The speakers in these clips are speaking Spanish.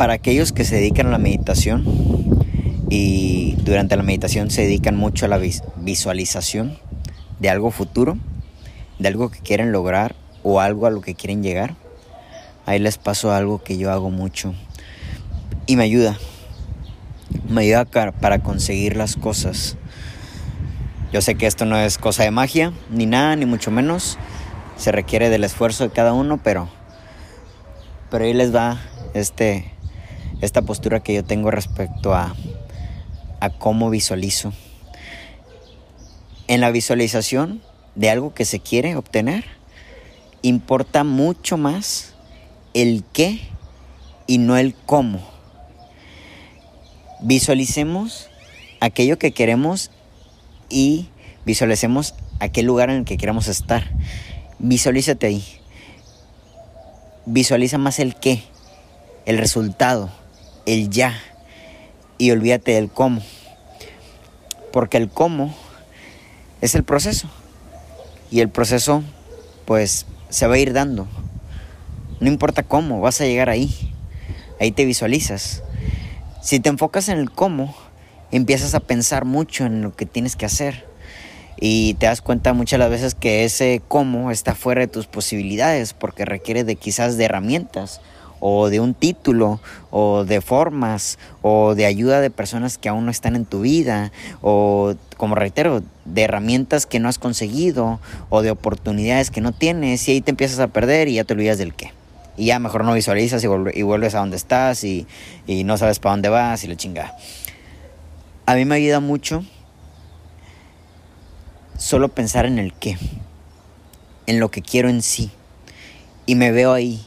para aquellos que se dedican a la meditación y durante la meditación se dedican mucho a la visualización de algo futuro, de algo que quieren lograr o algo a lo que quieren llegar, ahí les paso algo que yo hago mucho y me ayuda. Me ayuda para conseguir las cosas. Yo sé que esto no es cosa de magia, ni nada, ni mucho menos. Se requiere del esfuerzo de cada uno, pero, pero ahí les va este, esta postura que yo tengo respecto a, a cómo visualizo. En la visualización de algo que se quiere obtener, importa mucho más el qué y no el cómo. Visualicemos aquello que queremos y visualicemos aquel lugar en el que queremos estar. Visualízate ahí. Visualiza más el qué, el resultado, el ya. Y olvídate del cómo. Porque el cómo es el proceso. Y el proceso, pues, se va a ir dando. No importa cómo, vas a llegar ahí. Ahí te visualizas. Si te enfocas en el cómo, empiezas a pensar mucho en lo que tienes que hacer. Y te das cuenta muchas las veces que ese cómo está fuera de tus posibilidades porque requiere de quizás de herramientas o de un título o de formas o de ayuda de personas que aún no están en tu vida o como reitero de herramientas que no has conseguido o de oportunidades que no tienes y ahí te empiezas a perder y ya te olvidas del qué. Y ya mejor no visualizas y, vuelves a donde estás y, y no sabes para dónde vas y la chingada. A mí me ayuda mucho solo pensar en el qué en lo que quiero en sí y me veo ahí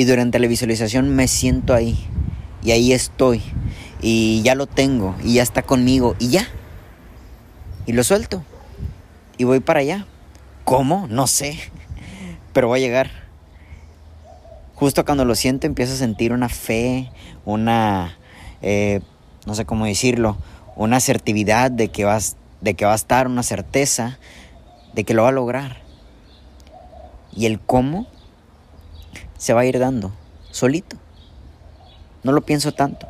y durante la visualización me siento ahí. Y ahí estoy. Y ya lo tengo. Y ya está conmigo. Y ya. Y lo suelto. Y voy para allá. ¿Cómo? No sé. Pero voy a llegar. Justo cuando lo siento empiezo a sentir una fe, una, eh, no sé cómo decirlo, una asertividad de que, vas, de que va a estar, una certeza de que lo va a lograr. Y el cómo se va a ir dando, solito. No lo pienso tanto.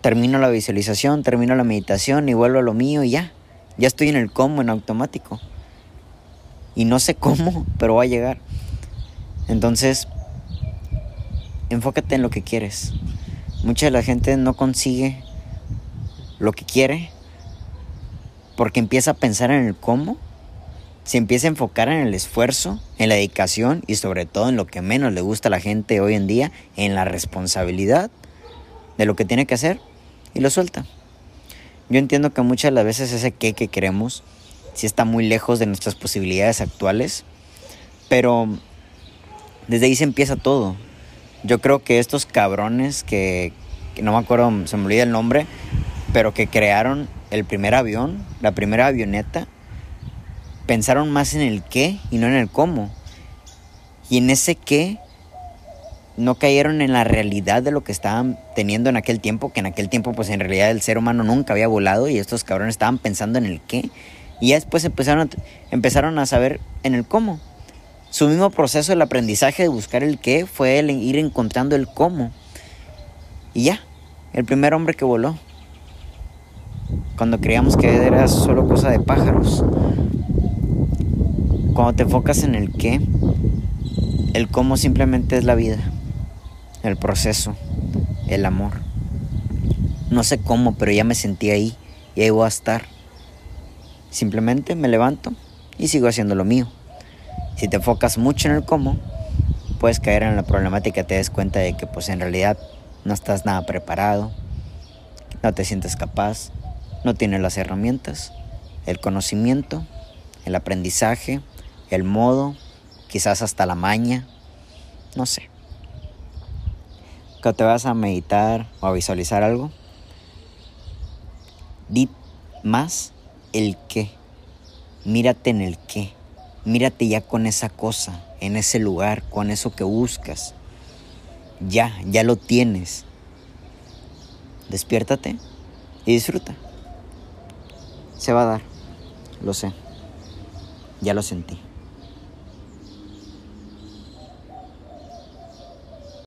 Termino la visualización, termino la meditación y vuelvo a lo mío y ya. Ya estoy en el cómo, en automático. Y no sé cómo, pero va a llegar. Entonces, enfócate en lo que quieres. Mucha de la gente no consigue lo que quiere porque empieza a pensar en el cómo se empieza a enfocar en el esfuerzo, en la dedicación y sobre todo en lo que menos le gusta a la gente hoy en día, en la responsabilidad de lo que tiene que hacer y lo suelta. Yo entiendo que muchas las veces ese qué que queremos sí está muy lejos de nuestras posibilidades actuales, pero desde ahí se empieza todo. Yo creo que estos cabrones que, que no me acuerdo, se me olvida el nombre, pero que crearon el primer avión, la primera avioneta, pensaron más en el qué y no en el cómo. Y en ese qué no cayeron en la realidad de lo que estaban teniendo en aquel tiempo, que en aquel tiempo pues en realidad el ser humano nunca había volado y estos cabrones estaban pensando en el qué. Y ya después empezaron a, empezaron a saber en el cómo. Su mismo proceso del aprendizaje de buscar el qué fue el ir encontrando el cómo. Y ya, el primer hombre que voló. Cuando creíamos que era solo cosa de pájaros. Cuando te enfocas en el qué, el cómo simplemente es la vida, el proceso, el amor. No sé cómo, pero ya me sentí ahí y ahí voy a estar. Simplemente me levanto y sigo haciendo lo mío. Si te enfocas mucho en el cómo, puedes caer en la problemática te des cuenta de que pues en realidad no estás nada preparado, no te sientes capaz, no tienes las herramientas, el conocimiento, el aprendizaje, el modo, quizás hasta la maña, no sé. Cuando te vas a meditar o a visualizar algo, di más el qué. Mírate en el qué. Mírate ya con esa cosa, en ese lugar, con eso que buscas. Ya, ya lo tienes. Despiértate y disfruta. Se va a dar, lo sé. Ya lo sentí.